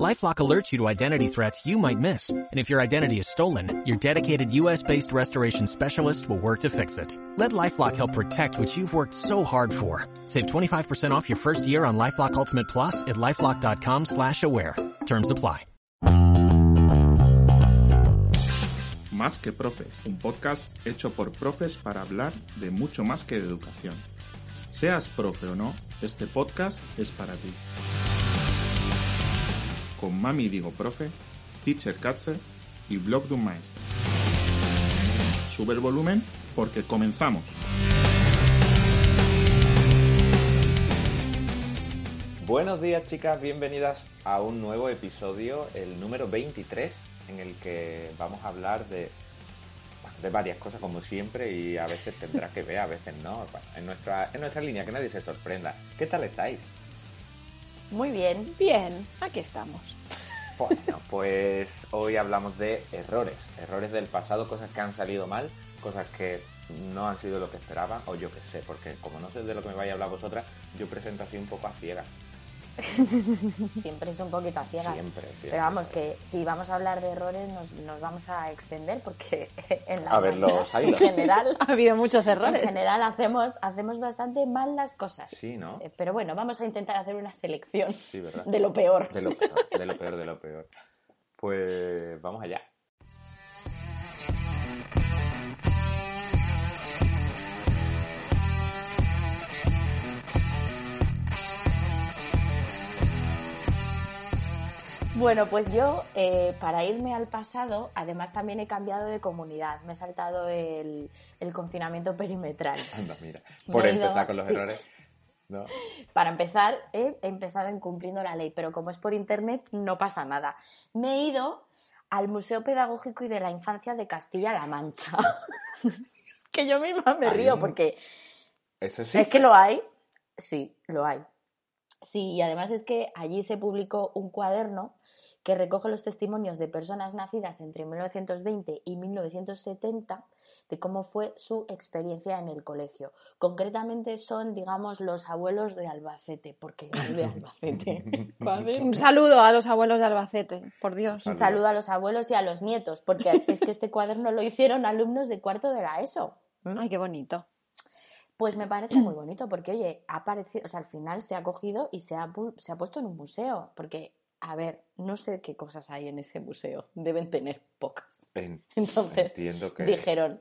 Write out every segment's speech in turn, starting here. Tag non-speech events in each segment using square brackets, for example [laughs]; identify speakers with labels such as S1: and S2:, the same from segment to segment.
S1: LifeLock alerts you to identity threats you might miss. And if your identity is stolen, your dedicated US-based restoration specialist will work to fix it. Let LifeLock help protect what you've worked so hard for. Save 25% off your first year on LifeLock Ultimate Plus at LifeLock.com slash aware. Terms apply.
S2: Más que Profes, un podcast hecho por profes para hablar de mucho más que de educación. Seas profe o no, este podcast es para ti. Con Mami Digo Profe, Teacher Katze y Blog de un Maestro. Sube el volumen porque comenzamos.
S3: Buenos días chicas, bienvenidas a un nuevo episodio, el número 23, en el que vamos a hablar de, de varias cosas como siempre y a veces tendrás que ver, a veces no, en, nuestra, en nuestra línea, que nadie se sorprenda. ¿Qué tal estáis?
S4: Muy bien, bien, aquí estamos.
S3: Bueno, pues hoy hablamos de errores, errores del pasado, cosas que han salido mal, cosas que no han sido lo que esperaba, o yo qué sé, porque como no sé de lo que me vaya a hablar vosotras, yo presento así un poco a ciega. [laughs]
S4: Siempre es un poquito a ciegas.
S3: Siempre, siempre.
S4: Pero vamos, que si vamos a hablar de errores nos, nos vamos a extender porque [laughs] en la
S3: A ver, los hay [laughs]
S4: en
S3: los.
S4: general,
S5: Ha habido muchos
S4: en
S5: errores.
S4: general hacemos, hacemos bastante mal las cosas.
S3: Sí, ¿no?
S4: Eh, Pero bueno, vamos a intentar hacer una selección
S3: Sí, ¿verdad?
S4: de lo peor.
S3: De lo peor, de lo peor, de lo peor. Pues vamos allá.
S4: Bueno, pues yo, eh, para irme al pasado, además también he cambiado de comunidad. Me he saltado el, el confinamiento perimetral. [laughs]
S3: Anda, mira. Por
S4: ido-
S3: empezar con los
S4: sí.
S3: errores. ¿no?
S4: Para empezar, he empezado incumpliendo la ley, pero como es por internet, no pasa nada. Me he ido al Museo Pedagógico y de la Infancia de Castilla-La Mancha. [laughs] que yo misma me río porque
S3: Eso sí.
S4: es que lo hay. Sí, lo hay. Sí, y además es que allí se publicó un cuaderno que recoge los testimonios de personas nacidas entre 1920 y 1970 de cómo fue su experiencia en el colegio. Concretamente son, digamos, los abuelos de Albacete, porque de Albacete. [laughs]
S5: Un saludo a los abuelos de Albacete, por Dios.
S4: Un saludo a los abuelos y a los nietos, porque es que este cuaderno lo hicieron alumnos de cuarto de la ESO.
S5: Ay, qué bonito.
S4: Pues me parece muy bonito, porque oye, ha aparecido, o sea, al final se ha cogido y se ha, se ha puesto en un museo, porque, a ver, no sé qué cosas hay en ese museo, deben tener pocas.
S3: En-
S4: Entonces,
S3: entiendo que
S4: Dijeron,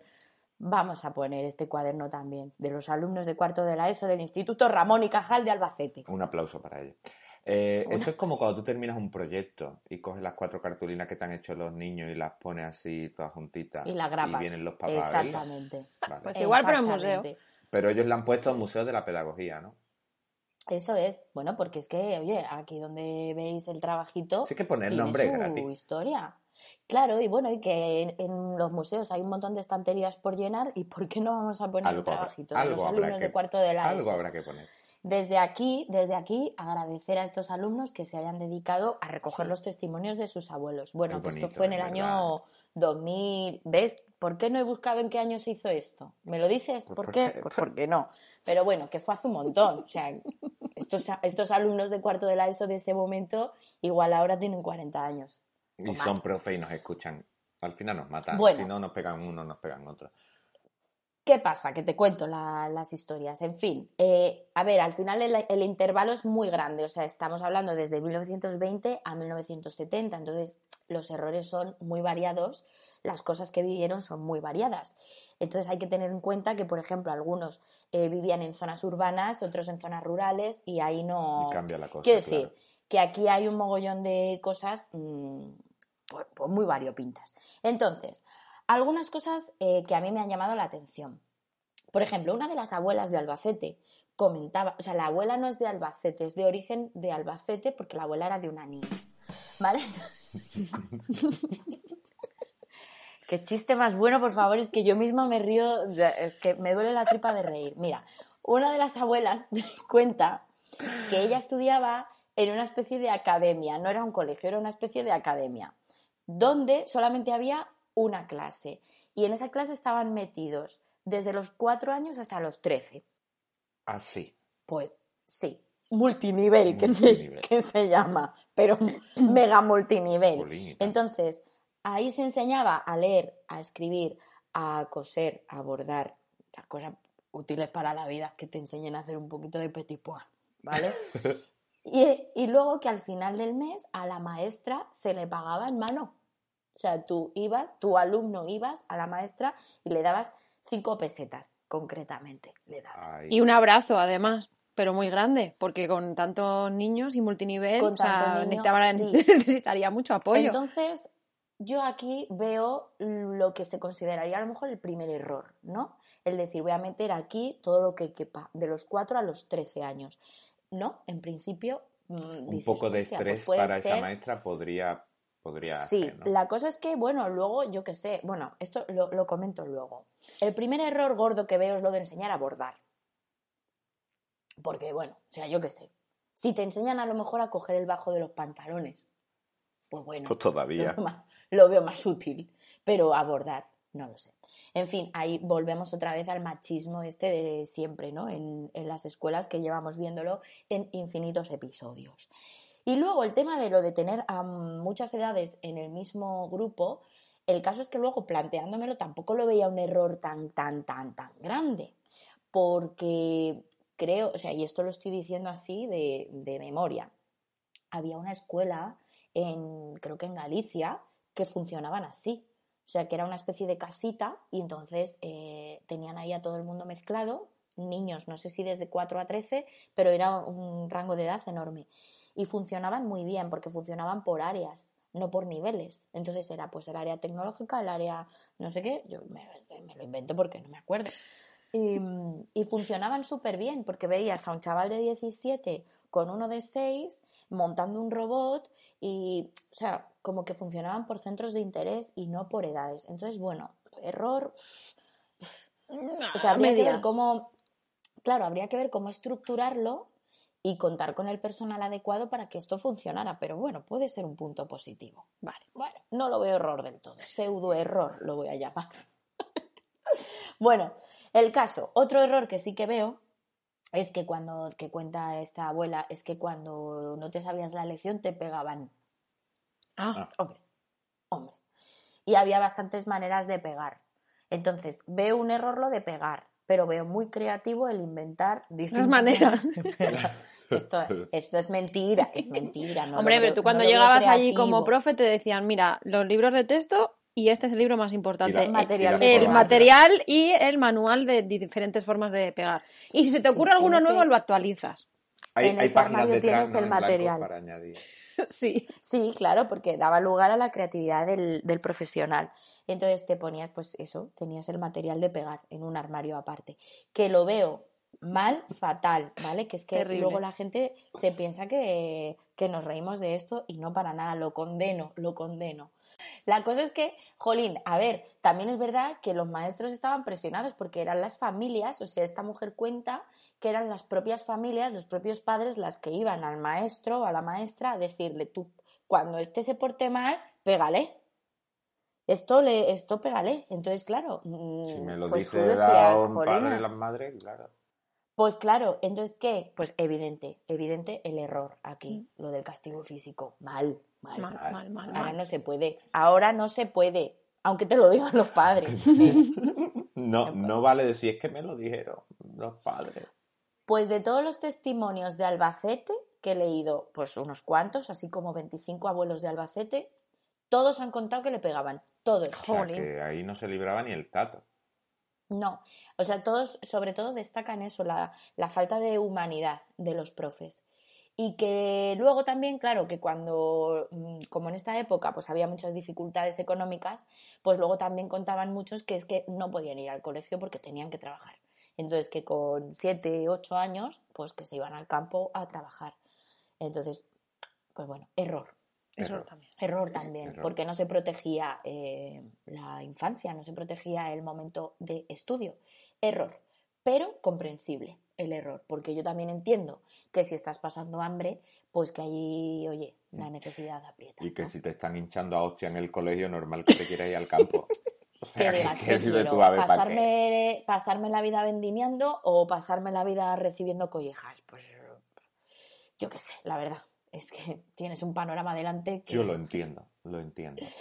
S4: vamos a poner este cuaderno también, de los alumnos de cuarto de la ESO del Instituto Ramón y Cajal de Albacete.
S3: un aplauso para ellos. Eh, esto es como cuando tú terminas un proyecto y coges las cuatro cartulinas que te han hecho los niños y las pones así todas juntitas
S4: Y la grapas.
S3: y vienen los papás.
S4: Exactamente.
S3: Vale.
S5: Pues igual, pero en museo.
S3: Pero ellos le han puesto Museo de la Pedagogía, ¿no?
S4: Eso es, bueno, porque es que, oye, aquí donde veis el trabajito,
S3: Sí que poner
S4: tiene
S3: nombre
S4: su
S3: gratis.
S4: historia. Claro, y bueno, y que en, en los museos hay un montón de estanterías por llenar, ¿y por qué no vamos a poner
S3: Algo
S4: el
S3: habrá-
S4: trabajito de
S3: algo
S4: los
S3: habrá
S4: alumnos
S3: que-
S4: de cuarto de la
S3: Algo
S4: ESO?
S3: habrá que poner.
S4: Desde aquí, desde aquí, agradecer a estos alumnos que se hayan dedicado a recoger
S5: Sí.
S4: los testimonios de sus abuelos. Bueno, que esto fue en el año 2000. ¿Ves? ¿Por qué no he buscado en qué año se hizo esto? ¿Me lo dices?
S3: Pues
S4: ¿Por
S3: porque-
S4: qué? Pues porque no. Pero bueno, que fue hace un montón. O sea, estos, estos alumnos de cuarto de la ESO de ese momento, igual ahora tienen 40 años.
S3: Y son profe y nos escuchan. Al final nos matan.
S4: Bueno.
S3: Si no, nos pegan uno, nos pegan otro.
S4: ¿Qué pasa? Que te cuento la- las historias. En fin, eh, a ver, al final el, el intervalo es muy grande. O sea, estamos hablando desde 1920 a 1970. Entonces, los errores son muy variados, las cosas que vivieron son muy variadas. Entonces, hay que tener en cuenta que, por ejemplo, algunos eh, vivían en zonas urbanas, otros en zonas rurales, y ahí no.
S3: Y cambia la cosa.
S4: Quiero decir
S3: claro.
S4: que aquí hay un mogollón de cosas mm, pues, pues muy variopintas. Entonces, algunas cosas eh, que a mí me han llamado la atención. Por ejemplo, una de las abuelas de Albacete comentaba, o sea, la abuela no es de Albacete, es de origen de Albacete porque la abuela era de una niña. ¿Vale? [laughs] Qué chiste más bueno, por favor, es que yo misma me río, es que me duele la tripa de reír. Mira, una de las abuelas [laughs] cuenta que ella estudiaba en una especie de academia, no era un colegio, era una especie de academia, donde solamente había una clase. Y en esa clase estaban metidos desde los cuatro años hasta los trece.
S3: Así.
S4: Pues sí, multinivel, que, Se, que se llama, pero [clears throat] mega multinivel. Entonces, ahí se enseñaba a leer, a escribir, a coser, a bordar, sea, cosas útiles para la vida, que te enseñen a hacer un poquito de petit pois, ¿vale? [laughs] y, y luego que al final del mes a la maestra se le pagaba en mano. O sea, tú ibas, tu alumno ibas a la maestra y le dabas cinco pesetas, concretamente, le dabas.
S3: Ay,
S5: Y un abrazo, además, pero muy grande, porque con tantos niños y multinivel,
S4: Con
S5: o sea,
S4: tanto niño,
S5: necesitaba-
S4: sí. [laughs]
S5: necesitaría mucho apoyo.
S4: Entonces, yo aquí veo lo que se consideraría a lo mejor el primer error, ¿no? El decir, voy a meter aquí todo lo que quepa, de los 4 a los 13 años. No, en principio. mm,
S3: un
S4: dices,
S3: poco de
S4: "Hostia, pues
S3: estrés para esa
S4: ser".
S3: maestra podría, podría
S4: Sí,
S3: hacer, ¿no?
S4: la cosa es que, bueno, luego, yo qué sé, bueno, esto lo, lo comento luego. El primer error gordo que veo es lo de enseñar a bordar. Porque, bueno, o sea, yo qué sé. Si te enseñan a lo mejor a coger el bajo de los pantalones, pues bueno.
S3: Pues todavía.
S4: Lo veo, más, lo veo más útil, pero abordar, no lo sé. En fin, ahí volvemos otra vez al machismo este de siempre, ¿no? En, en las escuelas que llevamos viéndolo en infinitos episodios. Y luego el tema de lo de tener a muchas edades en el mismo grupo, el caso es que luego planteándomelo tampoco lo veía un error tan, tan, tan, tan grande. Porque creo, o sea, y esto lo estoy diciendo así de, memoria, había una escuela en, creo que en Galicia, que funcionaban así. O sea, que era una especie de casita y entonces eh, tenían ahí a todo el mundo mezclado, niños, no sé si desde 4 a 13, pero era un rango de edad enorme. Y funcionaban muy bien porque funcionaban por áreas, no por niveles. Entonces era pues el área tecnológica, el área no sé qué, yo me, me lo invento porque no me acuerdo. Y, y funcionaban súper bien porque veías a un chaval de 17 con uno de 6 montando un robot y, o sea, como que funcionaban por centros de interés y no por edades. Entonces, bueno, error. O sea, habría que ver cómo, claro, habría que ver cómo estructurarlo y contar con el personal adecuado para que esto funcionara. Pero bueno, puede ser un punto positivo. Vale, bueno, no lo veo error del todo. Pseudo error lo voy a llamar. [laughs] bueno, el caso, otro error que sí que veo es que cuando, que cuenta esta abuela, es que cuando no te sabías la lección te pegaban.
S5: Ah,
S4: Hombre, hombre. Y había bastantes maneras de pegar. Entonces, veo un error lo de pegar, pero veo muy creativo el inventar distintas
S5: maneras. [laughs]
S4: Esto, esto es mentira, es mentira. no
S5: Hombre,
S4: veo-
S5: pero tú cuando
S4: no
S5: llegabas allí como profe te decían, mira, los libros de texto y este es el libro más importante.
S3: La-
S5: El-
S4: material
S3: la
S4: de
S5: el material y el manual de diferentes formas de pegar. Y si se te ocurre alguno
S4: ese-
S5: nuevo, lo actualizas.
S3: Hay,
S4: en
S3: hay
S4: ese armario tienes el material.
S3: para añadir. [laughs]
S5: sí.
S4: Sí, claro, porque daba lugar a la creatividad del, del profesional. Entonces te ponías, pues eso, tenías el material de pegar en un armario aparte. Que lo veo mal, fatal, ¿vale? Que es que
S5: Terrible.
S4: luego la gente se piensa que, que nos reímos de esto y no para nada, lo condeno, lo condeno. La cosa es que, jolín, a ver, también es verdad que los maestros estaban presionados porque eran las familias, o sea, esta mujer cuenta que eran las propias familias, los propios padres las que iban al maestro o a la maestra a decirle, tú, cuando este se porte mal, pégale. Esto le, esto pégale. Entonces, claro, mm,
S3: Si me lo
S4: pues tú
S3: dice
S4: decías,
S3: la- un padre
S4: "Jolines".
S3: de las madres, claro.
S4: Pues claro, entonces ¿qué? Pues evidente, evidente el error aquí, lo del castigo físico. Mal, mal.
S5: Mal, mal, mal,
S4: Ahora
S5: mal.
S4: no se puede. Ahora no se puede. Aunque te lo digan los padres. [laughs]
S3: No, no vale decir, es que me lo dijeron los padres.
S4: Pues de todos los testimonios de Albacete que he leído, pues unos cuantos, así como 25 abuelos de Albacete, todos han contado que le pegaban. Todos.
S3: O sea, que ahí no se libraba ni el tato.
S4: No, o sea, todos sobre todo destacan eso, la, la falta de humanidad de los profes. Y que luego también, claro, que cuando, mm, como en esta época, pues había muchas dificultades económicas, pues luego también contaban muchos que es que no podían ir al colegio porque tenían que trabajar. Entonces, que con siete, ocho años, pues que se iban al campo a trabajar. Entonces, pues bueno, error.
S3: Error.
S5: también.
S4: Error también,
S3: Error.
S4: porque no se protegía eh, la infancia, no se protegía el momento de estudio. Error, pero comprensible. el error, porque yo también entiendo que si estás pasando hambre, pues que ahí, oye, la necesidad aprieta.
S3: Y que
S4: ¿no?
S3: si te están hinchando a hostia en el colegio, normal que te quieras ir al campo. [laughs] O
S4: que
S3: sea,
S4: digas,
S3: que
S4: ¿qué
S3: dices
S4: quiero? pasarme, pasarme la vida vendimiando o pasarme la vida recibiendo collejas. Pues yo qué sé, la verdad. Es que [laughs] tienes un panorama delante que...
S3: Yo lo entiendo, lo entiendo. [laughs]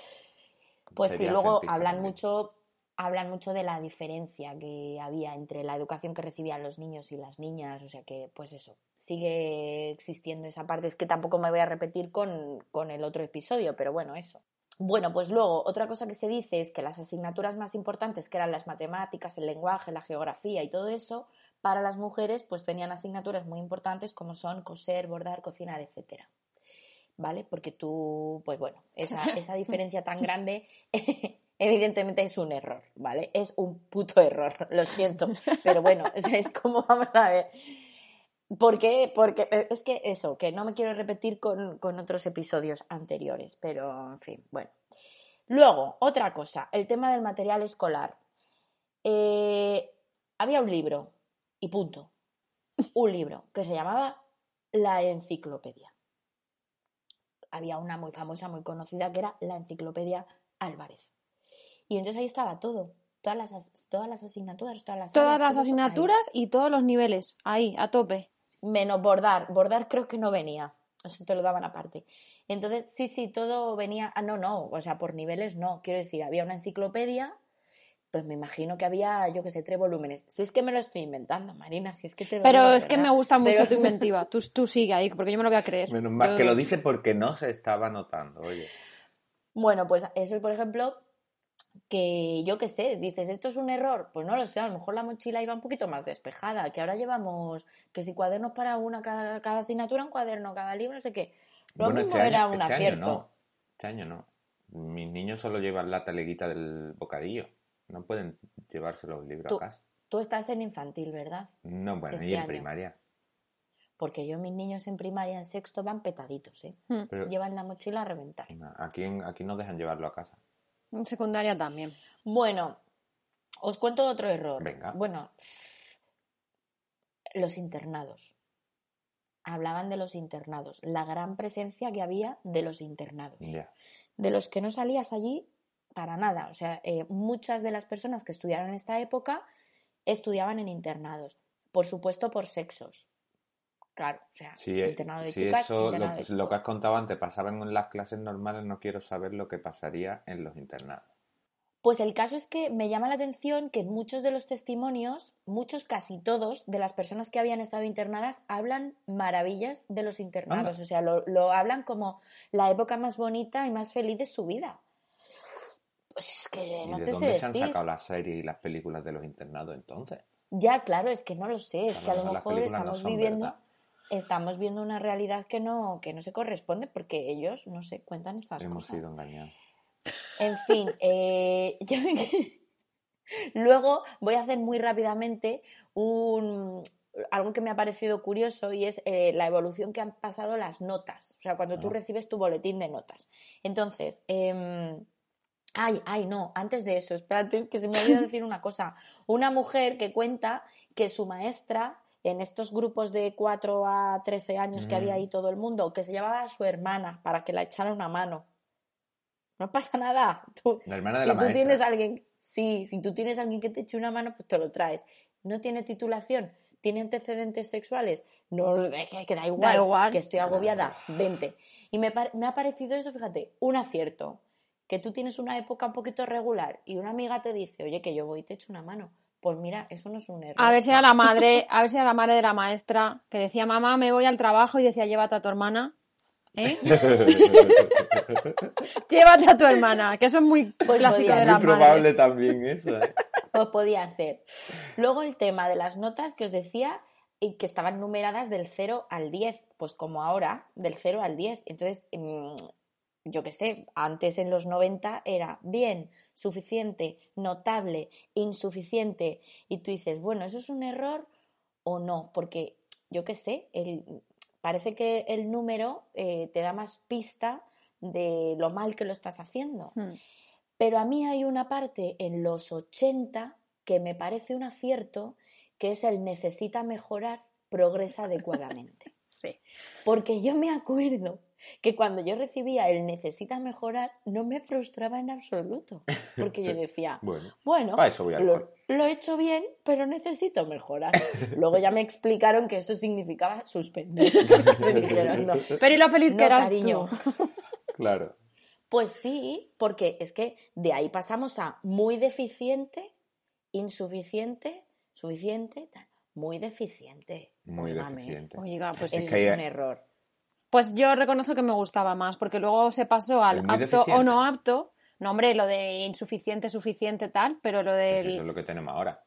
S4: Pues sí, luego hablan
S3: también.
S4: mucho, hablan mucho de la diferencia que había entre la educación que recibían los niños y las niñas, o sea que, pues eso, sigue existiendo esa parte. Es que tampoco me voy a repetir con, con el otro episodio, pero bueno, eso. Bueno, pues luego, otra cosa que se dice es que las asignaturas más importantes, que eran las matemáticas, el lenguaje, la geografía y todo eso, para las mujeres, pues tenían asignaturas muy importantes como son coser, bordar, cocinar, etcétera. ¿Vale? Porque tú, pues bueno, esa, [laughs] esa diferencia tan grande [laughs] evidentemente es un error, ¿vale? Es un puto error, lo siento. [laughs] Pero bueno, es como, vamos a ver. ¿Por qué? Porque eh, es que eso, que no me quiero repetir con, con otros episodios anteriores, pero en fin, bueno. Luego, otra cosa, el tema del material escolar. Eh, había un libro, y punto. Un libro que se llamaba La Enciclopedia. Había una muy famosa, muy conocida, que era la Enciclopedia Álvarez. Y entonces ahí estaba todo. Todas las, as- todas las asignaturas, todas las
S5: Todas
S4: áreas,
S5: las
S4: ahí.
S5: asignaturas y todos los niveles. Ahí, a tope.
S4: Menos bordar. Bordar creo que no venía. Eso te lo daban aparte. Entonces, sí, sí, todo venía. Ah, no, no. O sea, por niveles no. Quiero decir, había una enciclopedia. Pues me imagino que había, yo que sé, tres volúmenes. Si es que me lo estoy inventando, Marina, si es que te lo
S5: Pero es que me gusta mucho
S4: Pero-
S5: tu [laughs] inventiva. Tú, tú sigue ahí, porque yo me lo voy a creer.
S3: Menos mal
S5: Yo-
S3: que lo dice porque no se estaba notando, oye.
S4: Bueno, pues eso es, por ejemplo, que yo qué sé, dices, ¿esto es un error? Pues no lo sé, a lo mejor la mochila iba un poquito más despejada, que ahora llevamos que si cuadernos para una, cada, cada asignatura, un cuaderno, cada libro, no sé qué. Lo
S3: Bueno,
S4: mismo
S3: este
S4: era
S3: año,
S4: un
S3: este año
S4: acierto.
S3: no. Este año no. Mis niños solo llevan la taleguita del bocadillo. No pueden llevarse los libros
S4: Tú-
S3: a casa.
S4: Tú estás en infantil, ¿verdad?
S3: No, bueno,
S4: este
S3: y en
S4: año.
S3: primaria.
S4: Porque yo, mis niños en primaria, en sexto, van petaditos, ¿eh?
S5: Hmm.
S3: Pero
S4: Llevan la mochila a reventar.
S3: aquí, en- aquí no dejan llevarlo a casa.
S5: En secundaria también.
S4: Bueno, os cuento otro error.
S3: Venga.
S4: Bueno, los internados. Hablaban de los internados, la gran presencia que había de los internados. De los que no salías allí para nada. O sea, eh, muchas de las personas que estudiaron en esta época estudiaban en internados. Por supuesto, por sexos. Claro, o sea,
S3: Si,
S4: internado de
S3: si
S4: chicas,
S3: eso, lo,
S4: de
S3: que has contado antes, pasaba en las clases normales, no quiero saber lo que pasaría en los internados.
S4: Pues el caso es que me llama la atención que muchos de los testimonios, muchos, casi todos, de las personas que habían estado internadas, hablan maravillas de los internados.
S3: Anda.
S4: O sea, lo, lo hablan como la época más bonita y más feliz de su vida. Pues es que
S3: ¿Y
S4: no
S3: de
S4: te sé
S3: dónde se han sacado las series y las películas de los internados entonces?
S4: Ya, claro, es que no lo sé. Es que a lo mejor
S3: no
S4: estamos viviendo,
S3: verdad.
S4: Estamos viendo una realidad que no, que no se corresponde porque ellos, no sé, cuentan estas
S3: Hemos
S4: cosas.
S3: sido engañados.
S4: En fin, [laughs] eh, yo- [laughs] luego voy a hacer muy rápidamente un, algo que me ha parecido curioso y es eh, la evolución que han pasado las notas. O sea, cuando tú recibes tu boletín de notas. Entonces, em, ay, ay, no, antes de eso, espérate, que se me olvidó decir una cosa. Una mujer que cuenta que su maestra en estos grupos de 4 a 13 años que
S3: Mm.
S4: había ahí todo el mundo, que se llevaba a su hermana para que la echara una mano. No pasa nada. [laughs] Tú,
S3: La hermana de
S4: si
S3: la
S4: tú
S3: maestra.
S4: tienes alguien, sí, si tú tienes alguien que te eche una mano, pues te lo traes. No tiene titulación, tiene antecedentes sexuales, no, eh, que, da igual,
S5: igual.
S4: que estoy agobiada, vente. Y me, me ha parecido eso, fíjate, un acierto. Que tú tienes una época un poquito regular y una amiga te dice, oye, que yo voy y te echo una mano. Pues mira, eso no es un error.
S5: A ver si era la madre, [laughs] a ver si era la madre de la maestra que decía, mamá, me voy al trabajo y decía, llévate a tu hermana. ¿Eh? [laughs] llévate a tu hermana, que eso es muy
S4: Pues
S5: clásico de las
S3: Muy probable
S5: madres.
S3: también eso, ¿eh? [laughs]
S4: Pues podía ser. Luego el tema de las notas que os decía y que estaban numeradas del 0 al 10, pues como ahora, del 0 al 10. Entonces, mm, yo qué sé, antes en los 90 era bien, suficiente, notable, insuficiente. Y tú dices, bueno, ¿eso es un error o no? Porque, yo qué sé, el, parece que el número eh, te da más pista de lo mal que lo estás haciendo.
S5: Hmm.
S4: Pero a mí hay una parte en los 80 que me parece un acierto, que es el necesita mejorar, progresa [laughs] adecuadamente.
S5: Sí.
S4: Porque yo me acuerdo que cuando yo recibía el necesita mejorar, no me frustraba en absoluto. Porque yo decía, [laughs]
S3: Bueno,
S4: bueno,
S3: para eso voy
S4: lo, lo he hecho bien, pero necesito mejorar. Luego ya me explicaron que eso significaba suspender. [laughs] me dijeron, no.
S5: Pero y lo feliz que eras
S4: cariño.
S5: tú. [laughs]
S3: claro.
S4: Pues sí, porque es que de ahí pasamos a muy deficiente, insuficiente, suficiente, tal. muy deficiente.
S3: Muy
S4: Óigame,
S3: deficiente.
S5: Oiga, pues
S3: Es
S4: es,
S3: que hay-
S4: un error.
S5: Pues yo reconozco que me gustaba más, porque luego se pasó al apto o no apto. No, hombre, lo de insuficiente, suficiente, tal, pero lo
S3: Pues
S5: del...
S3: eso es lo que tenemos ahora.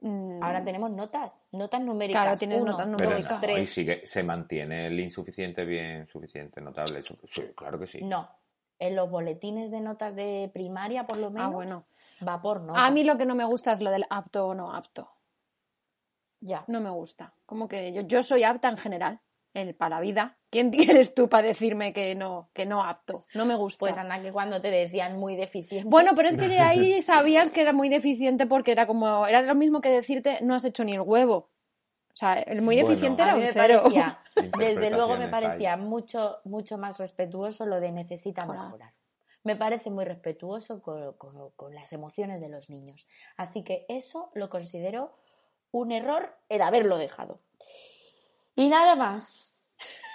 S5: mm,
S4: Ahora tenemos notas, notas numéricas.
S5: Claro, tienes
S4: Uno,
S5: notas
S3: Pero
S5: numéricas.
S3: no,
S4: tres.
S3: y sigue, se mantiene el insuficiente bien, suficiente, notable. Sí, claro que sí.
S4: No, en los boletines de notas de primaria, por lo menos,
S5: Ah, bueno.
S4: va por notas.
S5: A mí lo que no me gusta es lo del apto o no apto.
S4: Ya.
S5: No me gusta. Como que yo, yo soy apta en general, el, para la vida. ¿Quién [laughs] eres tú para decirme que no, que no apto? No me gusta.
S4: Pues anda que cuando te decían muy deficiente.
S5: Bueno, pero es que de [laughs] ahí sabías que era muy deficiente porque era como, era lo mismo que decirte no has hecho ni el huevo. O sea, el muy deficiente era un
S4: me
S5: cero.
S4: parecía, [laughs] desde luego me parecía mucho, mucho más respetuoso lo de necesita
S5: Claro.
S4: mejorar. Me parece muy respetuoso con, con- con las emociones de los niños. Así que eso lo considero un error el haberlo dejado. Y nada más.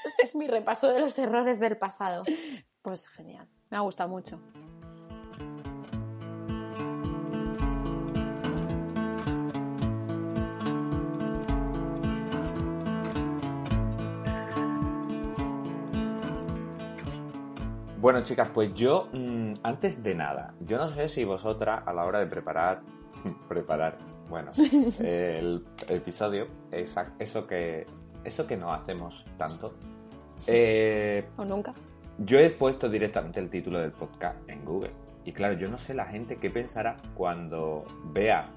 S4: Este es mi repaso de los errores del pasado.
S5: Pues genial, me ha gustado mucho.
S3: Bueno, chicas, pues yo, mm, antes de nada, yo no sé si vosotras a la hora de preparar, [laughs] preparar, bueno, [laughs] el episodio, esa- eso que, eso que no hacemos tanto, eh,
S5: O nunca.
S3: yo he puesto directamente el título del podcast en Google. Y claro, yo no sé la gente qué pensará cuando vea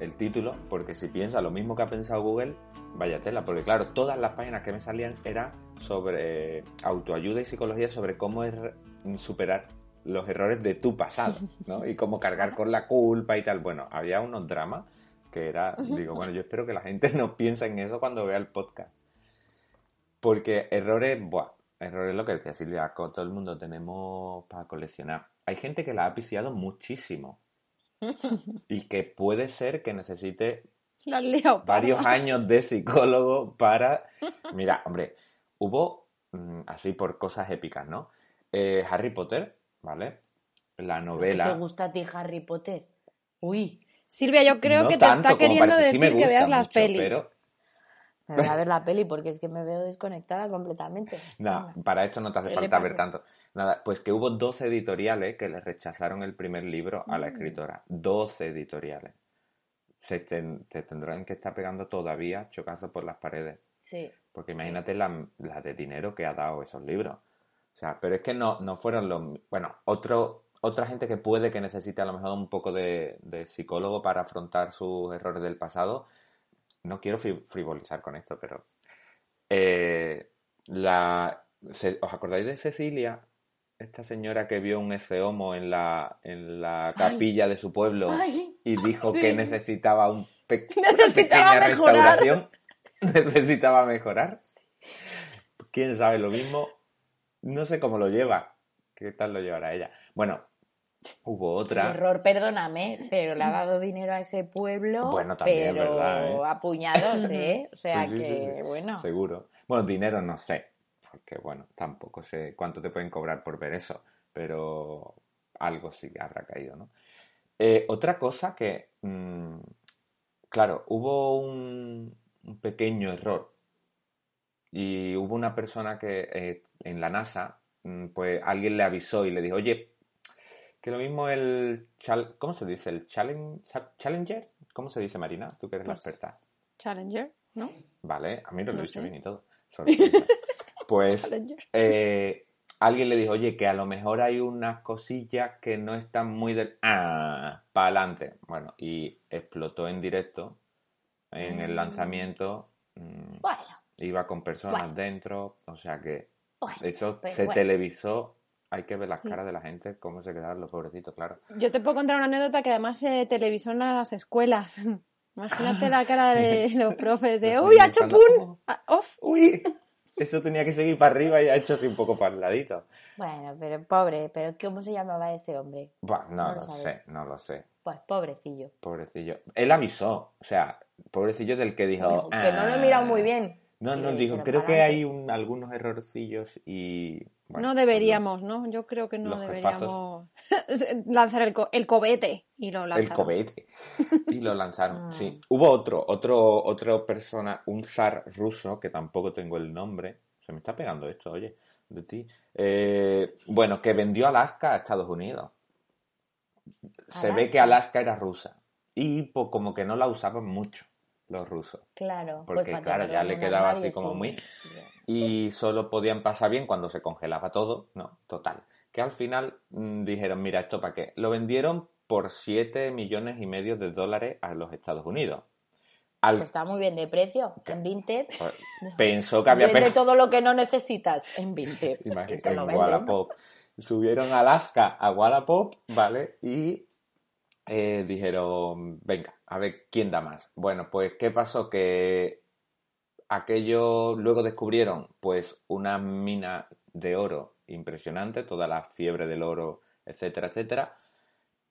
S3: el título, porque si piensa lo mismo que ha pensado Google, vaya tela. Porque claro, todas las páginas que me salían eran sobre autoayuda y psicología, sobre cómo es superar los errores de tu pasado, ¿no? Y cómo cargar con la culpa y tal. Bueno, había unos dramas que era, digo, bueno, yo espero que la gente [laughs] no piense en eso cuando vea el podcast. Porque errores, buah, errores lo que decía Silvia, todo el mundo tenemos para coleccionar. Hay gente que la ha viciado muchísimo [laughs] y que puede ser que necesite varios años de psicólogo para... Mira, hombre, hubo, mm, así por cosas épicas, ¿no? Eh, Harry Potter, ¿vale? La
S4: ¿Qué
S3: novela...
S4: te gusta a ti Harry Potter? Uy,
S5: Silvia, yo creo
S3: no
S5: que te
S3: tanto
S5: está queriendo
S3: parece, sí
S5: decir que veas las pelis.
S3: Pero
S4: me voy a [laughs] ver la peli porque es que me veo desconectada completamente.
S3: No,
S4: Venga.
S3: para esto no te hace
S4: ¿Qué le
S3: falta ver tanto. Nada, pues que hubo 12 editoriales que le rechazaron el primer libro a la
S4: Mm.
S3: escritora. 12 editoriales. Se ten- te tendrán que estar pegando todavía chocazos por las paredes.
S4: Sí.
S3: Porque imagínate la, la de dinero que ha dado esos libros. O sea, pero es que no, no fueron los... Bueno, otro, otra gente que puede que necesite a lo mejor un poco de, de psicólogo para afrontar sus errores del pasado. No quiero fri- frivolizar con esto, pero... eh, la, se- ¿Os acordáis de Cecilia? Esta señora que vio un ece homo en la, en la capilla de su pueblo
S4: Ay,
S3: y dijo
S4: sí.
S3: que necesitaba un pe- una [laughs]
S5: Necesitaba
S3: pequeña
S5: mejorar.
S3: restauración. [laughs] necesitaba mejorar. Quién sabe lo mismo. No sé cómo lo lleva. ¿Qué tal lo llevará ella? Bueno, hubo otra.
S4: error, perdóname, pero le ha dado dinero a ese pueblo.
S3: Bueno, también,
S4: pero
S3: ¿verdad, eh?
S4: a puñados, [laughs] ¿eh? O sea
S3: Sí, sí, sí,
S4: que,
S3: sí.
S4: bueno.
S3: Seguro. Bueno, dinero no sé. Porque, bueno, tampoco sé cuánto te pueden cobrar por ver eso. Pero algo sí que habrá caído, ¿no? Eh, otra cosa que, mm, claro, hubo un, un pequeño error y hubo una persona que eh, en la NASA, mm, pues alguien le avisó y le dijo, oye, que lo mismo el, chal- ¿cómo se dice? ¿El challenge, Challenger? ¿Cómo se dice, Marina? Tú que eres la
S5: Pues-
S3: experta.
S5: Challenger, ¿no?
S3: Vale, a mí no lo he dicho bien y todo. [laughs] Pues
S5: Challenger.
S3: eh, alguien le dijo, oye, que a lo mejor hay unas cosillas que no están muy del... Ah, para adelante. Bueno, y explotó en directo en el
S4: Mm.
S3: lanzamiento. mm,
S4: Bueno,
S3: iba con personas
S4: Bueno.
S3: dentro, o sea que
S4: bueno.
S3: eso se
S4: bueno.
S3: televisó. Hay que ver las
S5: Sí.
S3: caras de la gente, cómo se quedaron los pobrecitos, claro.
S5: Yo te puedo contar una anécdota que además se televisó en las escuelas. [laughs] Imagínate la cara de [laughs] los profes de ¡Uy, ha hecho pun! Ah, ¡Off!
S3: Uy, eso tenía que seguir para arriba y ha hecho así un poco para el ladito.
S4: Bueno, pero pobre, pero ¿cómo se llamaba ese hombre?
S3: Buah, no,
S4: No lo
S3: sé, no lo sé.
S4: Pues pobrecillo.
S3: Pobrecillo. Él avisó, o sea, pobrecillo del que dijo...
S4: Que no lo he mirado muy bien.
S3: No, no, dijo, creo que hay un- algunos errorcillos y... bueno,
S5: no deberíamos, ¿no? Yo creo que no deberíamos [laughs] lanzar el, co- el cobete y lo
S3: El
S5: lanzaron.
S3: cohete. Y lo lanzaron, [laughs] sí. Hubo otro, otro, otro persona, un zar ruso, que tampoco tengo el nombre. Se me está pegando esto, oye, de ti. Eh, bueno, que vendió Alaska a Estados Unidos. Se ve que
S4: ¿Alaska?
S3: Alaska era rusa. Y pues, como que no la usaban mucho los rusos.
S4: Claro.
S3: Porque,
S4: pues
S3: claro, ya le quedaba así como
S4: sí.
S3: muy- y solo podían pasar bien cuando se congelaba todo. No, total. Que al final mm, dijeron, mira, ¿esto para qué? Lo vendieron por 7 millones y medio de dólares a los Estados Unidos. Al,
S4: Que está muy bien de precio. En Vinted.
S3: pues, [laughs] pensó que había
S4: Vende todo lo que no necesitas en Vinted. [laughs]
S3: Imagínate, en. Wallapop. Subieron a Alaska a Wallapop, ¿vale? Y eh, dijeron, venga, a ver quién da más. Bueno, pues, ¿qué pasó? Que aquello luego descubrieron, pues, una mina de oro impresionante, toda la fiebre del oro, etcétera, etcétera.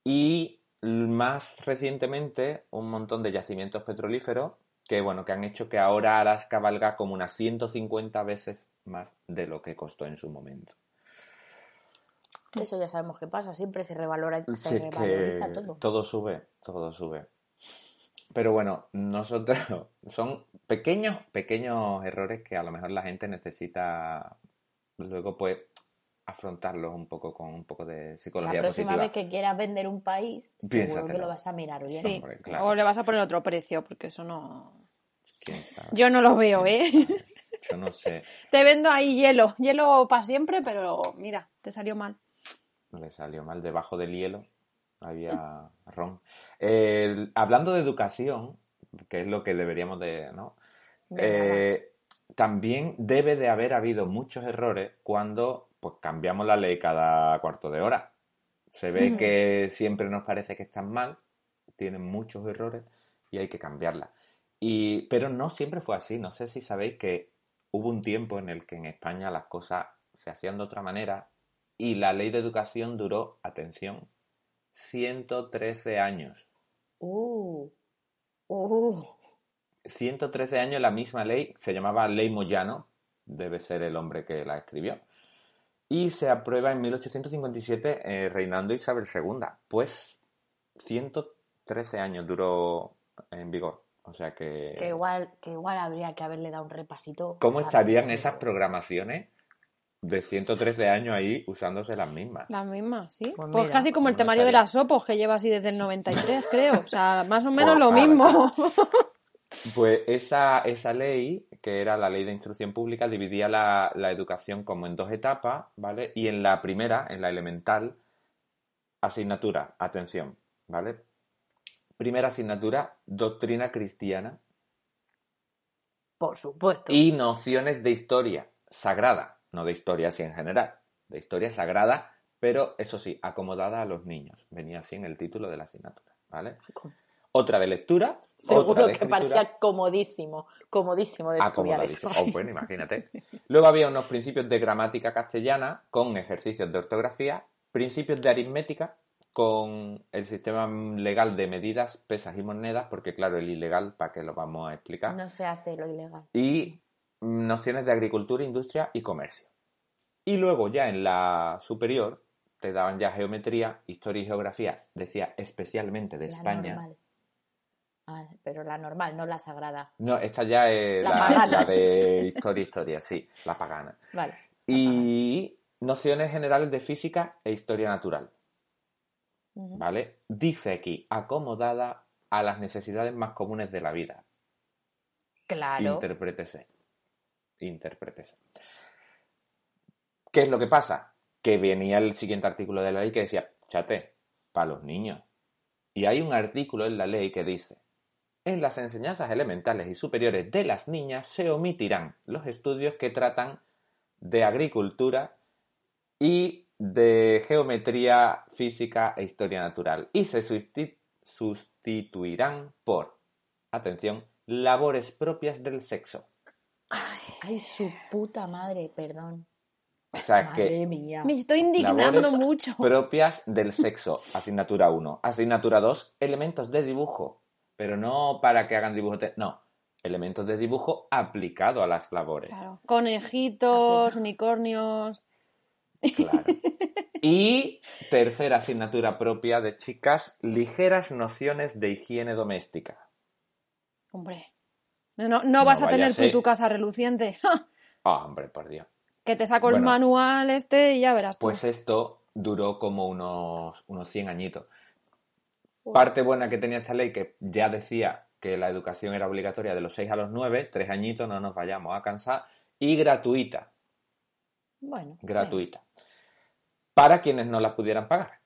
S3: Y más recientemente, un montón de yacimientos petrolíferos que, bueno, que han hecho que ahora Alaska valga como unas 150 veces más de lo que costó en su momento.
S4: Eso ya sabemos qué pasa. Siempre se revalora, se
S3: Sí, es
S4: revaloriza
S3: que
S4: todo.
S3: todo sube, todo sube. Pero bueno, nosotros [laughs] son pequeños, pequeños errores que a lo mejor la gente necesita luego pues afrontarlos un poco con un poco de
S4: La
S3: psicología
S4: próxima
S3: positiva.
S4: vez que quieras vender un país, seguro que lo vas a mirar bien.
S5: Sí.
S3: Hombre, claro.
S5: O le vas a poner otro precio, porque eso no...
S3: ¿Quién sabe?
S5: Yo no lo veo, ¿eh?
S3: Yo no sé. [laughs]
S5: Te vendo ahí hielo. Hielo para siempre, pero mira, te salió mal.
S3: Le salió mal debajo del hielo. Había ron. Eh, hablando de educación, que es lo que deberíamos de, ¿no? Eh, también debe de haber habido muchos errores cuando pues cambiamos la ley cada cuarto de hora. Se ve que siempre nos parece que están mal, tienen muchos errores y hay que cambiarla. Y, pero no siempre fue así. No sé si sabéis que hubo un tiempo en el que en España las cosas se hacían de otra manera y la ley de educación duró, atención, 113 años.
S4: Uh, uh,
S3: 113 años la misma ley, se llamaba Ley Moyano, debe ser el hombre que la escribió, y se aprueba en 1857 eh, reinando Isabel II. Pues 113 años duró en vigor. O sea que...
S4: que igual, que igual habría que haberle dado un repasito.
S3: ¿Cómo estarían esas programaciones de 113 años ahí usándose las mismas?
S5: Las mismas, sí.
S4: Pues
S5: Pues,
S4: mira,
S5: casi como el
S3: ¿cómo
S5: temario de las Opos, que lleva así desde el 93, creo. O sea, más o menos
S3: Pues,
S5: lo
S3: claro,
S5: mismo. [laughs]
S3: Pues esa, esa ley, que era la ley de instrucción pública, dividía la, la educación como en dos etapas, ¿vale? Y en la primera, en la elemental, asignatura, atención, ¿vale? Primera asignatura, doctrina cristiana
S4: Por supuesto.
S3: y nociones de historia sagrada, no de historia así en general, de historia sagrada, pero eso sí, acomodada a los niños. Venía así en el título de la asignatura, ¿vale? Otra de lectura, otra
S4: Seguro
S3: de
S4: que parecía comodísimo, comodísimo de estudiar eso.
S3: Acomodadísimo. Oh, bueno, imagínate. Luego había unos principios de gramática castellana con ejercicios de ortografía, principios de aritmética con el sistema legal de medidas, pesas y monedas, porque claro, el ilegal, ¿para qué lo vamos a explicar?
S4: No se hace lo ilegal.
S3: Y nociones de agricultura, industria y comercio. Y luego ya en la superior te daban ya geometría, historia y geografía, decía especialmente de
S4: La
S3: España.
S4: normal. Ah, pero la normal, no la sagrada.
S3: No, esta ya es
S4: La
S3: la,
S4: pagana.
S3: la de historia, historia, sí, la pagana.
S4: Vale.
S3: Y nociones generales de física e historia natural. ¿vale? Dice aquí, acomodada a las necesidades más comunes de la vida.
S4: Claro.
S3: Interprétese. Interprétese. ¿Qué es lo que pasa? Que venía el siguiente artículo de la ley que decía, chate, para los niños. Y hay un artículo en la ley que dice, en las enseñanzas elementales y superiores de las niñas se omitirán los estudios que tratan de agricultura y de geometría física e historia natural y se susti- sustituirán por atención, labores propias del sexo.
S4: Ay, su puta madre, perdón.
S3: O sea
S4: Madre
S3: que
S4: mía.
S5: Me estoy indignando mucho.
S3: propias del sexo, asignatura 1. Asignatura 2, elementos de dibujo. Pero no para que hagan dibujo, te- no, elementos de dibujo aplicado a las labores.
S5: Claro. Conejitos, unicornios.
S3: Claro. [laughs] Y tercera asignatura propia de chicas, ligeras nociones de higiene doméstica.
S5: Hombre. No, no, no vas a tener tú tu casa reluciente. [laughs]
S3: Ah, hombre, por Dios.
S5: Que te saco el manual este y ya verás tú.
S3: Pues esto duró como unos, unos 100 añitos. Parte buena que tenía esta ley, que ya decía que la educación era obligatoria de los 6 a los 9, tres añitos, no nos vayamos a cansar, y gratuita,
S4: Bueno.
S3: gratuita. Para quienes no la pudieran pagar.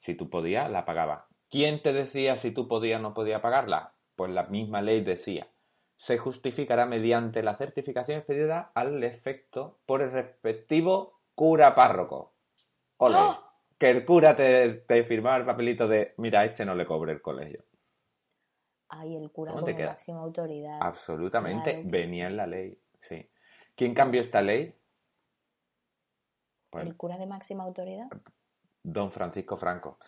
S3: Si tú podías, la pagaba. ¿Quién te decía si tú podías o no podías pagarla? Pues la misma ley decía. Se justificará mediante la certificación expedida al efecto por el respectivo cura párroco. Ole.
S5: ¡Oh!
S3: Que el cura te, te firmaba el papelito de, mira, a este no le cobre el colegio.
S4: Ay, el cura
S3: ¿Cómo
S4: como máxima autoridad.
S3: Absolutamente,
S4: Claro
S3: venía
S4: sí.
S3: en la ley. Sí. ¿Quién cambió esta ley? Pues
S4: ¿El cura de máxima autoridad?
S3: don Francisco Franco.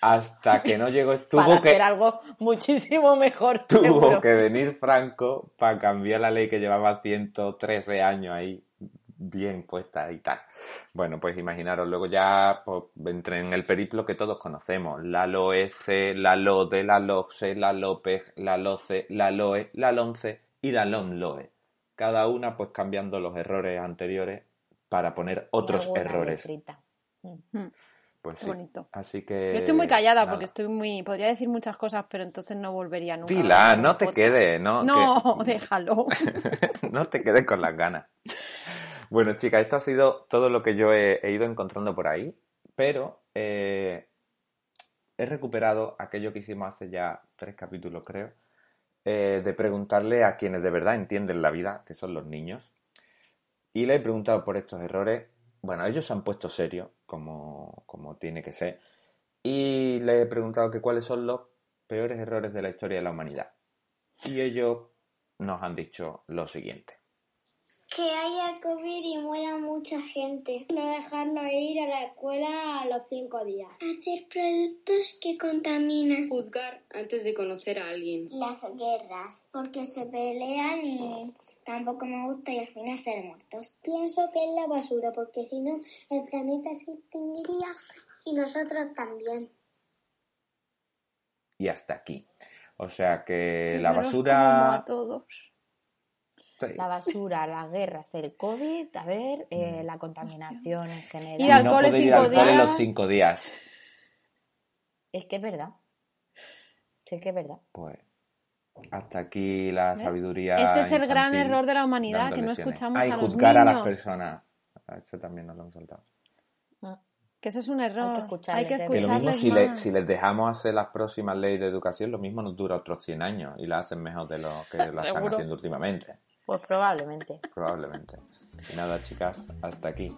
S3: Hasta que no llegó, [laughs] tuvo
S4: Para
S3: que,
S4: hacer algo muchísimo mejor,
S3: tuvo
S4: seguro.
S3: que venir Franco para cambiar la ley que llevaba 113 años ahí bien puesta y tal. Bueno, pues imaginaros, luego ya pues, entré en el periplo que todos conocemos. La LOEC, la LODE, la LOCSE, la LOPEG, la LOCE, la LOE, la LONCE y la LOMLOE. Cada una pues cambiando los errores anteriores para poner otros errores.
S4: Mm.
S3: Pues
S5: Qué
S3: sí.
S5: bonito.
S3: Así que...
S5: Yo estoy muy callada
S3: nada.
S5: porque estoy muy. Podría decir muchas cosas, pero entonces no volvería nunca.
S3: Dila, no te quedes, ¿no?
S5: No,
S3: que- [laughs]
S5: déjalo. [laughs]
S3: no te quedes con las ganas. Bueno, chicas, esto ha sido todo lo que yo he, he ido encontrando por ahí, pero eh, he recuperado aquello que hicimos hace ya tres capítulos, creo, eh, de preguntarle a quienes de verdad entienden la vida, que son los niños, y le he preguntado por estos errores. Bueno, ellos se han puesto serios, como, como tiene que ser, y le he preguntado que cuáles son los peores errores de la historia de la humanidad. Y ellos nos han dicho lo siguiente.
S6: Que haya COVID y muera mucha gente. No dejarnos ir a la escuela a los cinco días. Hacer productos que contaminan.
S7: Juzgar antes de conocer a alguien.
S6: Las guerras, porque se pelean y tampoco me gusta y al final ser muertos. Pienso que es la basura, porque si no el planeta se extinguiría y nosotros también.
S3: y hasta aquí. O sea que la basura...
S5: a todos.
S3: Sí.
S4: La basura, las guerras, el COVID, a ver, eh, la contaminación en general.
S5: Ir al
S3: no poder ir al cole
S5: días.
S3: los cinco días.
S4: Es que es verdad. Sí que es verdad.
S3: Pues hasta aquí la
S5: ¿Ves?
S3: sabiduría.
S5: Ese es el gran error de la humanidad, que no escuchamos
S3: Ay,
S5: a los
S3: juzgar a las personas. A Esto también nos lo hemos saltado.
S5: Que eso es un error. Hay que
S4: escucharles,
S3: Que lo
S5: escucharles
S3: mismo si, le- si les dejamos hacer las próximas leyes de educación, lo mismo nos dura otros 100 años y la hacen mejor de lo que la están haciendo últimamente.
S4: Pues probablemente.
S3: Probablemente. Y nada, chicas, hasta aquí.